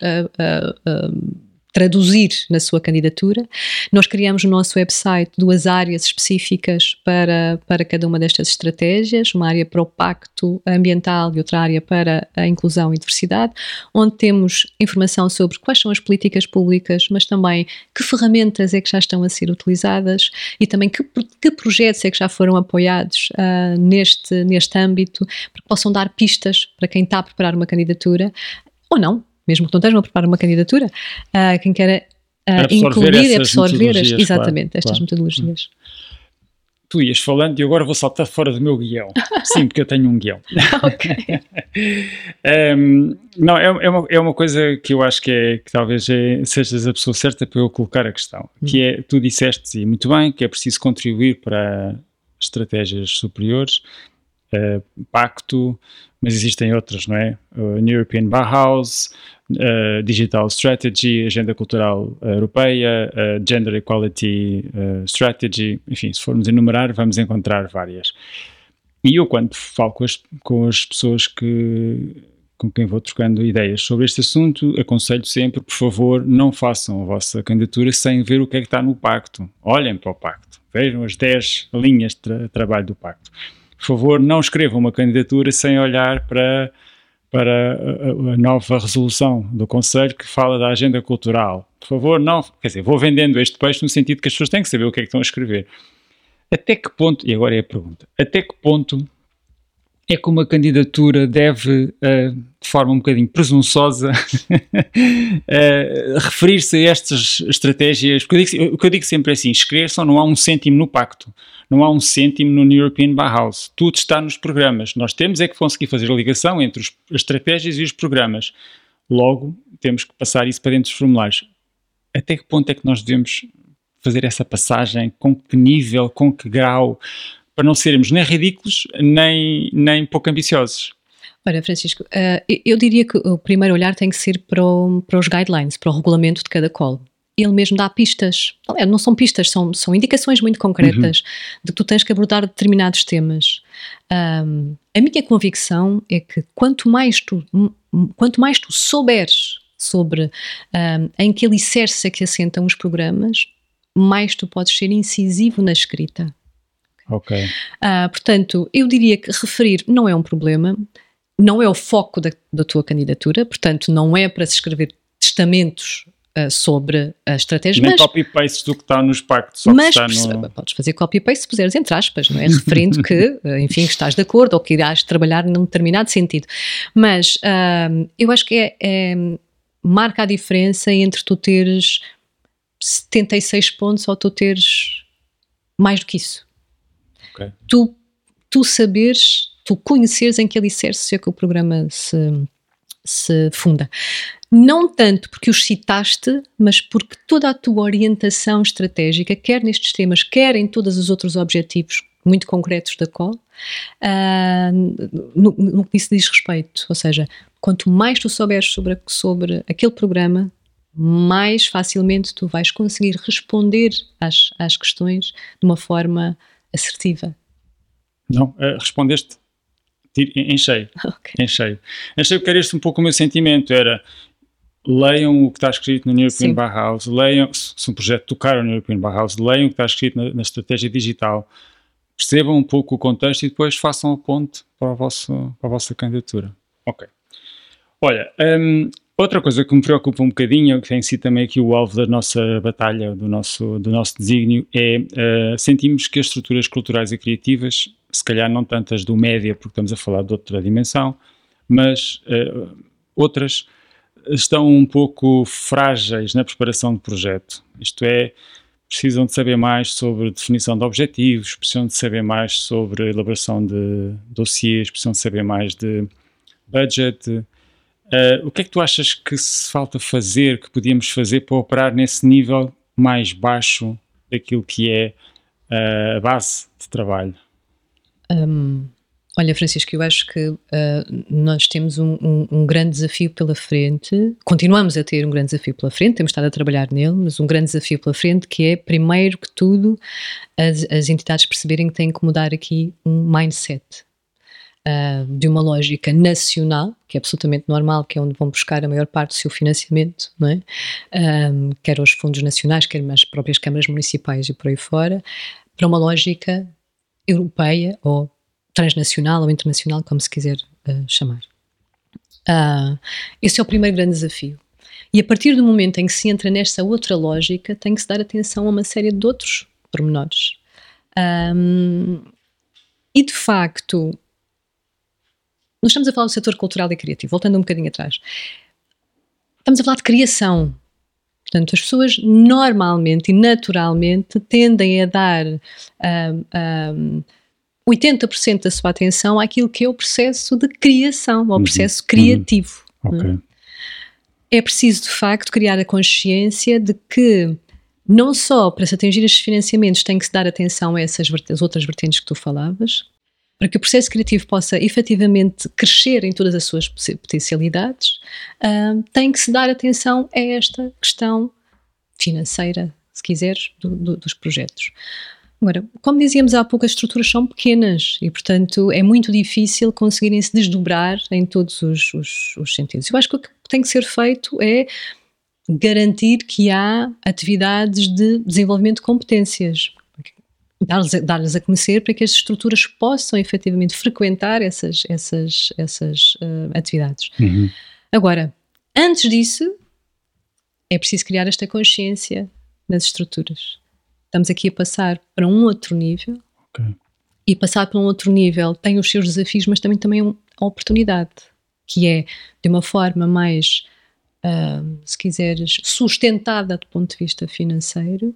traduzir na sua candidatura. Nós criamos no nosso website duas áreas específicas para, para cada uma destas estratégias, uma área para o pacto ambiental e outra área para a inclusão e diversidade, onde temos informação sobre quais são as políticas públicas, mas também que ferramentas é que já estão a ser utilizadas e também que, que projetos é que já foram apoiados uh, neste, neste âmbito, para que possam dar pistas para quem está a preparar uma candidatura ou não, mesmo que não estejam a preparar uma candidatura, uh, quem quer uh, incluir e absorver as, exatamente claro, estas claro. metodologias. Tu ias falando e agora vou saltar fora do meu guião. Sim, porque eu tenho um guião. ok. um, não, é, é, uma, é uma coisa que eu acho que, é, que talvez é, sejas a pessoa certa para eu colocar a questão. Hum. Que é, tu disseste, e muito bem, que é preciso contribuir para estratégias superiores, uh, pacto, mas existem outras, não é? Uh, European Bauhaus, uh, Digital Strategy, Agenda Cultural Europeia, uh, Gender Equality Strategy, enfim, se formos enumerar, vamos encontrar várias. E eu, quando falo com as, com as pessoas que, com quem vou trocando ideias sobre este assunto, aconselho sempre, por favor, não façam a vossa candidatura sem ver o que é que está no pacto. Olhem para o pacto, vejam as 10 linhas de tra trabalho do pacto. Por favor, não escrevam uma candidatura sem olhar para para a, nova resolução do Conselho que fala da agenda cultural. Por favor, não. Quer dizer, vou vendendo este peixe no sentido que as pessoas têm que saber o que é que estão a escrever. Até que ponto, e agora é a pergunta, até que ponto é que uma candidatura deve, uh, de forma um bocadinho presunçosa, uh, referir-se a estas estratégias? Porque digo, o que eu digo sempre é assim: inscrever-se não há um cêntimo no pacto, não há um cêntimo no European Bauhaus. Tudo está nos programas. Nós temos é que conseguir fazer a ligação entre os, as estratégias e os programas. Logo, temos que passar isso para dentro dos formulários. Até que ponto é que nós devemos fazer essa passagem? Com que nível? Com que grau? para não sermos nem ridículos nem, nem pouco ambiciosos. Olha, Francisco, uh, eu diria que o primeiro olhar tem que ser para, o, para os guidelines, para o regulamento de cada call. Ele mesmo dá pistas, não são pistas, são, são indicações muito concretas uhum. de que tu tens que abordar determinados temas. Um, a minha convicção é que quanto mais tu, quanto mais tu souberes sobre um, em que alicerce é que assentam os programas, mais tu podes ser incisivo na escrita. Ok. Uh, portanto, eu diria que referir não é um problema, não é o foco da, da tua candidatura, portanto, não é para se escrever testamentos uh, sobre a estratégia. Nem copy-paste do que está nos pactos, só mas que está no... podes fazer copy-paste se puseres entre aspas, não é? Referindo que, ah, enfim, estás de acordo ou que irás trabalhar num determinado sentido. Mas uh, eu acho que é, é, marca a diferença entre tu teres 76 pontos ou tu teres mais do que isso. Okay. Tu, tu saberes, tu conheceres em que alicerce é que o programa se, se funda. Não tanto porque os citaste, mas porque toda a tua orientação estratégica, quer nestes temas, quer em todos os outros objetivos muito concretos da COL, uh, no, no que isso diz respeito. Ou seja, quanto mais tu souberes sobre, sobre aquele programa, mais facilmente tu vais conseguir responder às, às questões de uma forma assertiva? Não, uh, respondeste em cheio. Okay. Em cheio. Em cheio, porque era este um pouco o meu sentimento, era leiam o que está escrito no European Bauhaus, leiam, se um projeto tocar no European Bauhaus, leiam o que está escrito na, na, estratégia digital, percebam um pouco o contexto e depois façam a ponte para, vosso, para a vossa candidatura. Ok. Olha, um, Outra coisa que me preocupa um bocadinho, que tem sido também aqui o alvo da nossa batalha, do nosso, do nosso desígnio, é uh, sentimos que as estruturas culturais e criativas, se calhar não tantas do média, porque estamos a falar de outra dimensão, mas uh, outras estão um pouco frágeis na preparação do projeto. Isto é, precisam de saber mais sobre definição de objetivos, precisam de saber mais sobre elaboração de dossiês, precisam de saber mais de budget, Uh, o que é que tu achas que se falta fazer, que podíamos fazer para operar nesse nível mais baixo daquilo que é uh, a base de trabalho? Um, olha, Francisco, eu acho que uh, nós temos um, um, um, grande desafio pela frente, continuamos a ter um grande desafio pela frente, temos estado a trabalhar nele, mas um grande desafio pela frente que é, primeiro que tudo, as, as entidades perceberem que têm que mudar aqui um mindset uh, de uma lógica nacional, que é absolutamente normal, que é onde vão buscar a maior parte do seu financiamento, não é? Um, quer os fundos nacionais, quer as próprias câmaras municipais e por aí fora, para uma lógica europeia ou transnacional ou internacional, como se quiser uh, chamar. Uh, esse é o primeiro grande desafio. E a partir do momento em que se entra nesta outra lógica, tem que se dar atenção a uma série de outros pormenores. Um, e de facto, nós estamos a falar do setor cultural e criativo, voltando um bocadinho atrás. Estamos a falar de criação. Portanto, as pessoas normalmente e naturalmente tendem a dar um, um, 80% da sua atenção àquilo que é o processo de criação, ao uhum. processo uhum. criativo. Uhum. Okay. É preciso, de facto, criar a consciência de que não só para se atingir estes financiamentos tem que se dar atenção a essas as outras vertentes que tu falavas, para que o processo criativo possa efetivamente crescer em todas as suas potencialidades, uh, tem que se dar atenção a esta questão financeira, se quiseres, do, do, dos projetos. Agora, como dizíamos há pouco, as estruturas são pequenas e, portanto, é muito difícil conseguirem se desdobrar em todos os, os, os sentidos. Eu acho que o que tem que ser feito é garantir que há atividades de desenvolvimento de competências, dar-lhes dar a conhecer para que as estruturas possam efetivamente frequentar essas, essas, essas uh, atividades. Uhum. Agora, antes disso, é preciso criar esta consciência nas estruturas. Estamos aqui a passar para um outro nível. Okay. E passar para um outro nível tem os seus desafios, mas também, também uma oportunidade, que é de uma forma mais, uh, se quiseres, sustentada do ponto de vista financeiro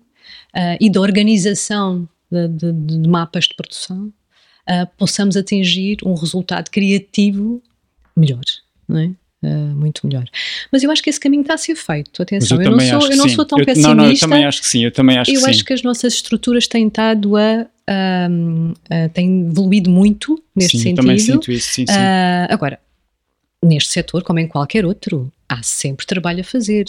uh, e da organização de, de, de mapas de produção, uh, possamos atingir um resultado criativo melhor, não é? Uh, muito melhor. Mas eu acho que esse caminho está a ser feito. Atenção, eu, eu, não, sou, eu não sou tão eu, pessimista. Não, não, eu também acho que sim. Eu também acho eu que acho sim. que as nossas estruturas têm estado a, a, a têm evoluído muito neste sim, sentido. Eu também sinto isso, sim, sim. Uh, agora, neste setor, como em qualquer outro, há sempre trabalho a fazer.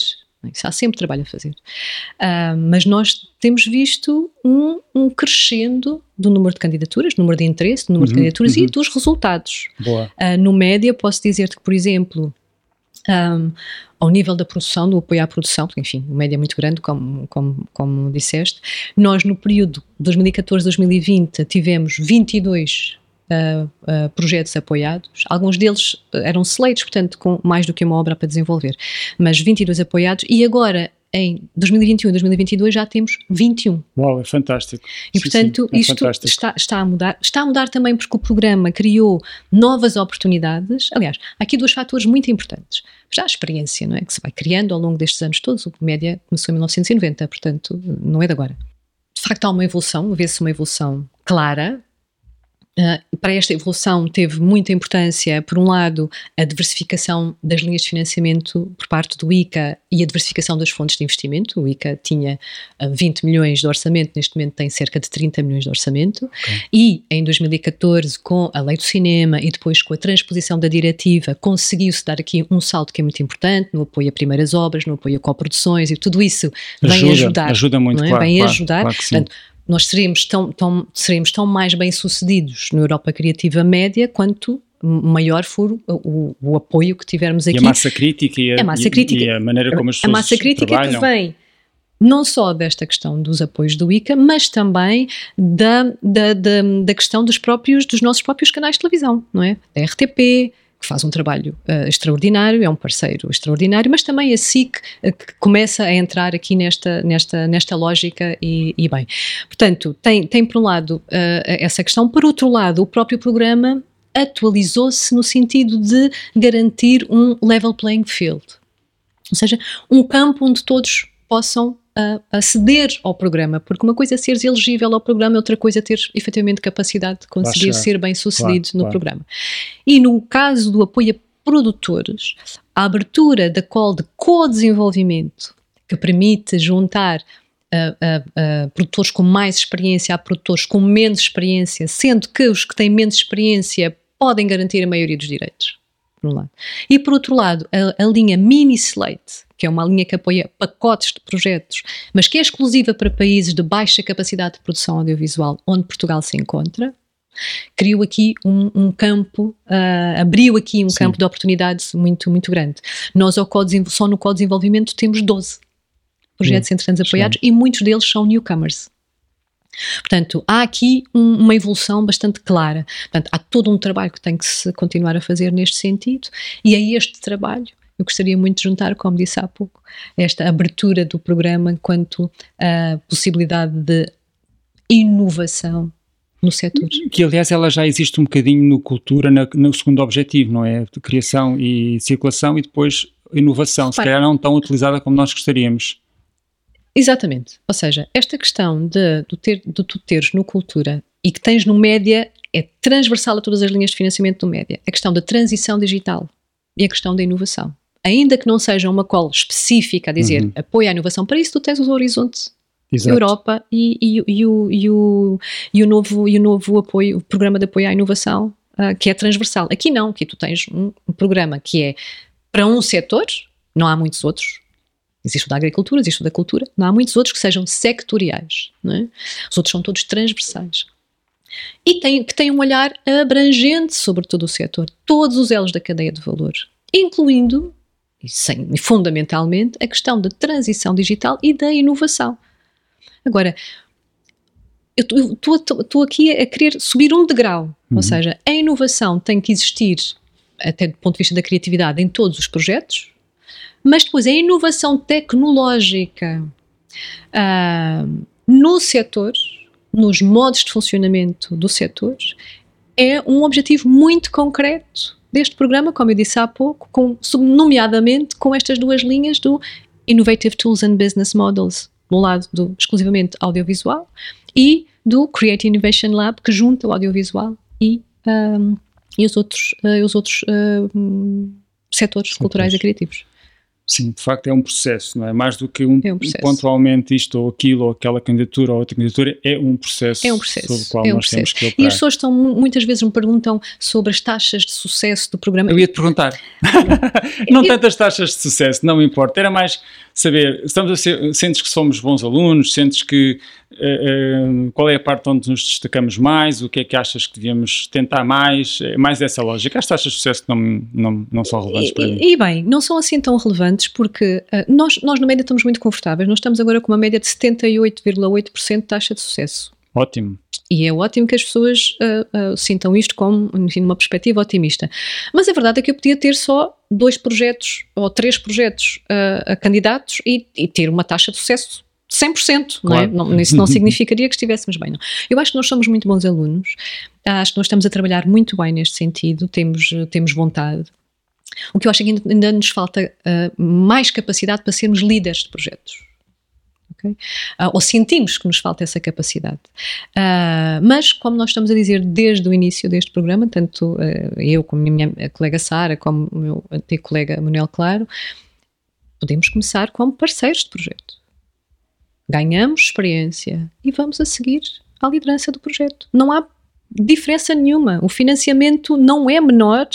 Isso há sempre trabalho a fazer. Uh, mas nós temos visto um, um, crescendo do número de candidaturas, do número de interesse, do número uhum, de candidaturas uhum. e dos resultados. Uh, no média, posso dizer-te que, por exemplo, um, ao nível da produção, do apoio à produção, porque, enfim, o média é muito grande, como, como, como disseste, nós no período 2014-2020 tivemos 22 uh, uh, projetos apoiados. Alguns deles eram slates, portanto, com mais do que uma obra para desenvolver, mas 22 apoiados. E agora, em 2021 e 2022 já temos 21. Uau, é fantástico. E sim, portanto, sim, é isto está, está, a mudar. Está a mudar também porque o programa criou novas oportunidades. Aliás, há aqui dois fatores muito importantes. Já a experiência, não é? Que se vai criando ao longo destes anos todos. O média começou em 1990, portanto, não é de agora. De facto, há uma evolução, vê-se uma evolução clara, Uh, para esta evolução teve muita importância, por um lado, a diversificação das linhas de financiamento por parte do ICA e a diversificação das fontes de investimento. O ICA tinha uh, ah, 20 milhões de orçamento, neste momento tem cerca de 30 milhões de orçamento. Okay. E em 2014, com a lei do cinema e depois com a transposição da diretiva, conseguiu-se dar aqui um salto que é muito importante no apoio a primeiras obras, no apoio a coproduções e tudo isso ajuda, vem ajudar. Ajuda muito, é? claro, Vem claro, ajudar. Claro Portanto, nós seremos tão, tão, seremos tão mais bem-sucedidos na Europa Criativa Média quanto maior for o, o, o, apoio que tivermos aqui. E a massa crítica e a, a, massa crítica, e a maneira como as pessoas A massa crítica trabalham. que vem não só desta questão dos apoios do ICA, mas também da, da, da, da questão dos próprios, dos nossos próprios canais de televisão, não é? Da RTP, que faz um trabalho uh, extraordinário, é um parceiro extraordinário, mas também a SIC uh, que começa a entrar aqui nesta, nesta, nesta lógica e, e bem. Portanto, tem, tem por um lado uh, essa questão, por outro lado, o próprio programa atualizou-se no sentido de garantir um level playing field, ou seja, um campo onde todos possam a aceder ao programa, porque uma coisa é seres elegível ao programa, outra coisa é ter efetivamente capacidade de conseguir ser bem sucedido claro, no claro. programa. E no caso do apoio a produtores, a abertura da call de co-desenvolvimento, que permite juntar uh, uh, uh, produtores com mais experiência a produtores com menos experiência, sendo que os que têm menos experiência podem garantir a maioria dos direitos por um lado. E por outro lado, a, a linha Mini Slate, que é uma linha que apoia pacotes de projetos, mas que é exclusiva para países de baixa capacidade de produção audiovisual, onde Portugal se encontra, criou aqui um, um campo, uh, abriu aqui um Sim. campo de oportunidades muito, muito grande. Nós, ao só no co-desenvolvimento, temos 12 projetos hum, entretanto apoiados e muitos deles são newcomers. Portanto, há aqui um, uma evolução bastante clara. Portanto, há todo um trabalho que tem que se continuar a fazer neste sentido, e a este trabalho eu gostaria muito de juntar, como disse há pouco, esta abertura do programa quanto à possibilidade de inovação no setor. Que, aliás, ela já existe um bocadinho no cultura, na, no segundo objetivo, não é? De criação e circulação e depois inovação. Se calhar não tão utilizada como nós gostaríamos. Exatamente. Ou seja, esta questão de, de, ter, de tu teres no cultura e que tens no média é transversal a todas as linhas de financiamento do média. A questão da transição digital e a questão da inovação. Ainda que não seja uma call específica a dizer uhum. apoio à inovação, para isso tu tens os horizontes Exato. Europa e, e, e, o, e, o, e, o novo, e o novo apoio, o programa de apoio à inovação, uh, que é transversal. Aqui não, aqui tu tens um, um programa que é para um setor, não há muitos outros, Existe o da agricultura, existe o da cultura, não há muitos outros que sejam sectoriais. É? Os outros são todos transversais. E tem, que têm um olhar abrangente sobre todo o setor, todos os elos da cadeia de valor, incluindo, e, sem, e fundamentalmente, a questão da transição digital e da inovação. Agora, eu estou aqui a querer subir um degrau, uhum. ou seja, a inovação tem que existir, até do ponto de vista da criatividade, em todos os projetos, mas depois a inovação tecnológica uh, no setor, nos modos de funcionamento do setor, é um objetivo muito concreto deste programa, como eu disse há pouco, com, nomeadamente com estas duas linhas do Innovative Tools and Business Models, do lado do exclusivamente audiovisual, e do Create Innovation Lab, que junta o audiovisual e, um, e os outros, uh, os outros uh, setores culturais e criativos. Sim, de facto é um processo, não é? Mais do que um, é um pontualmente isto ou aquilo, ou aquela candidatura ou outra candidatura, é um processo, é um processo sobre o qual é um nós processo. temos que operar. E as pessoas estão, muitas vezes me perguntam sobre as taxas de sucesso do programa. Eu ia-te perguntar. não tantas taxas de sucesso, não me importa. Era mais saber, estamos a ser, sentes que somos bons alunos, sentes que qual é a parte onde nos destacamos mais, o que é que achas que devíamos tentar mais, é mais essa lógica. As taxas de sucesso não, não, não são relevantes e, para mim. E bem, não são assim tão relevantes porque uh, nós, nós na média estamos muito confortáveis, nós estamos agora com uma média de 78,8% de taxa de sucesso. Ótimo. E é ótimo que as pessoas uh, uh, sintam isto como, enfim, uma perspectiva otimista. Mas a verdade é que eu podia ter só dois projetos ou três projetos a candidatos e, e, ter uma taxa de sucesso 100%, claro. não é? Não, isso não significaria que estivéssemos bem, não. Eu acho que nós somos muito bons alunos, acho que nós estamos a trabalhar muito bem neste sentido, temos, temos vontade. O que eu acho é que ainda, ainda nos falta mais capacidade para sermos líderes de projetos Okay? Uh, ou sentimos que nos falta essa capacidade. Uh, mas, como nós estamos a dizer desde o início deste programa, tanto uh, eu como a minha colega Sara, como o meu antigo colega Manuel Claro, podemos começar como parceiros de projeto. Ganhamos experiência e vamos a seguir à liderança do projeto. Não há diferença nenhuma. O financiamento não é menor,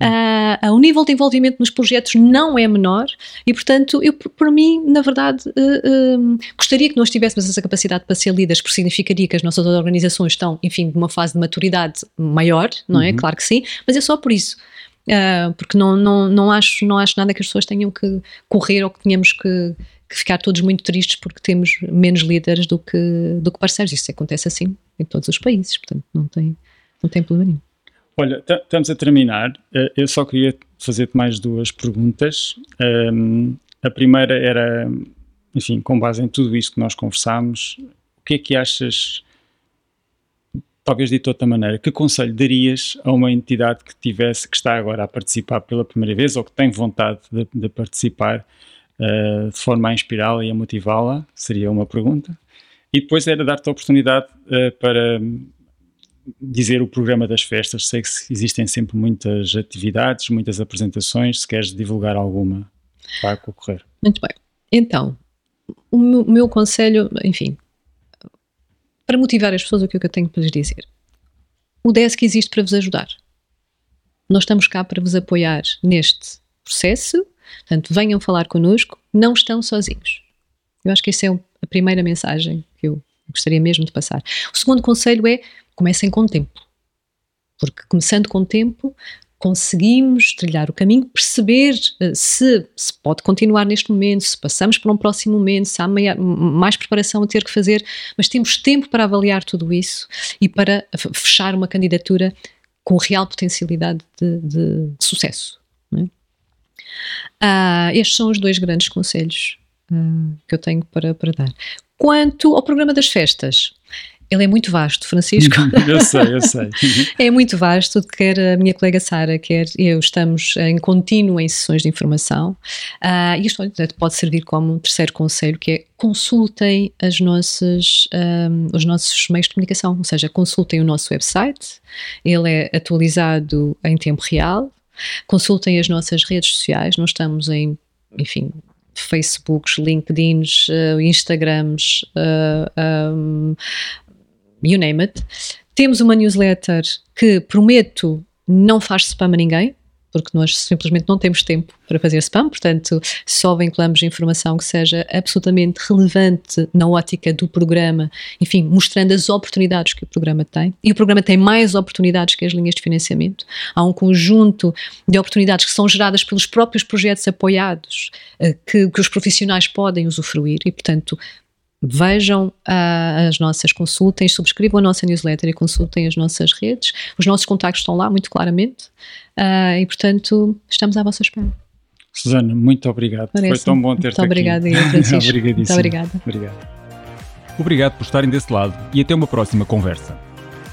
uh, o nível de envolvimento nos projetos não é menor e, portanto, eu, por mim, na verdade, uh, uh, gostaria que nós tivéssemos essa capacidade para ser líderes, porque significaria que as nossas organizações estão, enfim, numa fase de maturidade maior, não é? Uhum. Claro que sim, mas é só por isso. porque não, não, não, acho, não acho nada que as pessoas tenham que correr ou que tenhamos que que ficar todos muito tristes porque temos menos líderes do que, do que parceiros. Isso acontece assim em todos os países, portanto não tem, não tem problema nenhum. Olha, estamos a terminar. Eh, eu só queria fazer-te mais duas perguntas. Um, a primeira era, enfim, com base em tudo isso que nós conversámos, o que é que achas, talvez dito de outra maneira, que conselho darias a uma entidade que tivesse, que está agora a participar pela primeira vez ou que tem vontade de, de participar uh, de forma a inspirá-la e a motivá-la? Seria uma pergunta. E depois era dar-te a oportunidade uh, para dizer o programa das festas. Sei que existem sempre muitas atividades, muitas apresentações. Se queres divulgar alguma, vai ocorrer. Muito bem. Então, o meu, o meu conselho, enfim, para motivar as pessoas, o que é que eu tenho para lhes dizer? O DESC existe para vos ajudar. Nós estamos cá para vos apoiar neste processo Portanto, venham falar connosco, não estão sozinhos. Eu acho que essa é a primeira mensagem que eu gostaria mesmo de passar. O segundo conselho é comecem com tempo. Porque começando com tempo, conseguimos trilhar o caminho, perceber uh, se, se pode continuar neste momento, se passamos para um próximo momento, se há mais preparação a ter que fazer, mas temos tempo para avaliar tudo isso e para fechar uma candidatura com real potencialidade de, de, de sucesso. É? Uh, estes são os dois grandes conselhos uh, que eu tenho para, para dar. Quanto ao programa das festas, ele é muito vasto, Francisco. eu sei, eu sei. é muito vasto, quer a minha colega Sara, quer eu, estamos em contínuo em sessões de informação. Uh, e isto pode servir como um terceiro conselho, que é consultem as nossas, um, os nossos meios de comunicação, ou seja, consultem o nosso website, ele é atualizado em tempo real, Consultem as nossas redes sociais, nós estamos em, enfim, Facebooks, LinkedIns, uh, Instagrams, uh, eh, um, you name it. Temos uma newsletter que prometo não faz spam a ninguém, porque nós simplesmente não temos tempo para fazer spam, portanto, só vinculamos informação que seja absolutamente relevante na ótica do programa, enfim, mostrando as oportunidades que o programa tem. E o programa tem mais oportunidades que as linhas de financiamento. Há um conjunto de oportunidades que são geradas pelos próprios projetos apoiados, eh, que, que os profissionais podem usufruir e, portanto, vejam uh, as nossas, consultem, subscrevam a nossa newsletter e consultem as nossas redes. Os nossos contactos estão lá muito claramente uh, e, portanto, estamos à vossa espera. Susana, muito obrigado. Parece. Foi tão bom ter-te aqui. Muito obrigada, Francisco. Obrigadíssimo. Muito obrigada. Obrigado. Obrigado por estarem desse lado e até uma próxima conversa.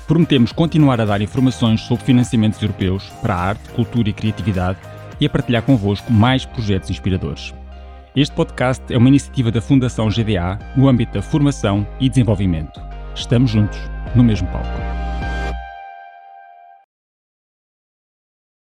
Prometemos continuar a dar informações sobre financiamentos europeus para a arte, cultura e criatividade e a partilhar convosco mais projetos inspiradores. Este podcast é uma iniciativa da Fundação GDA no âmbito da formação e desenvolvimento. Estamos juntos, no mesmo palco.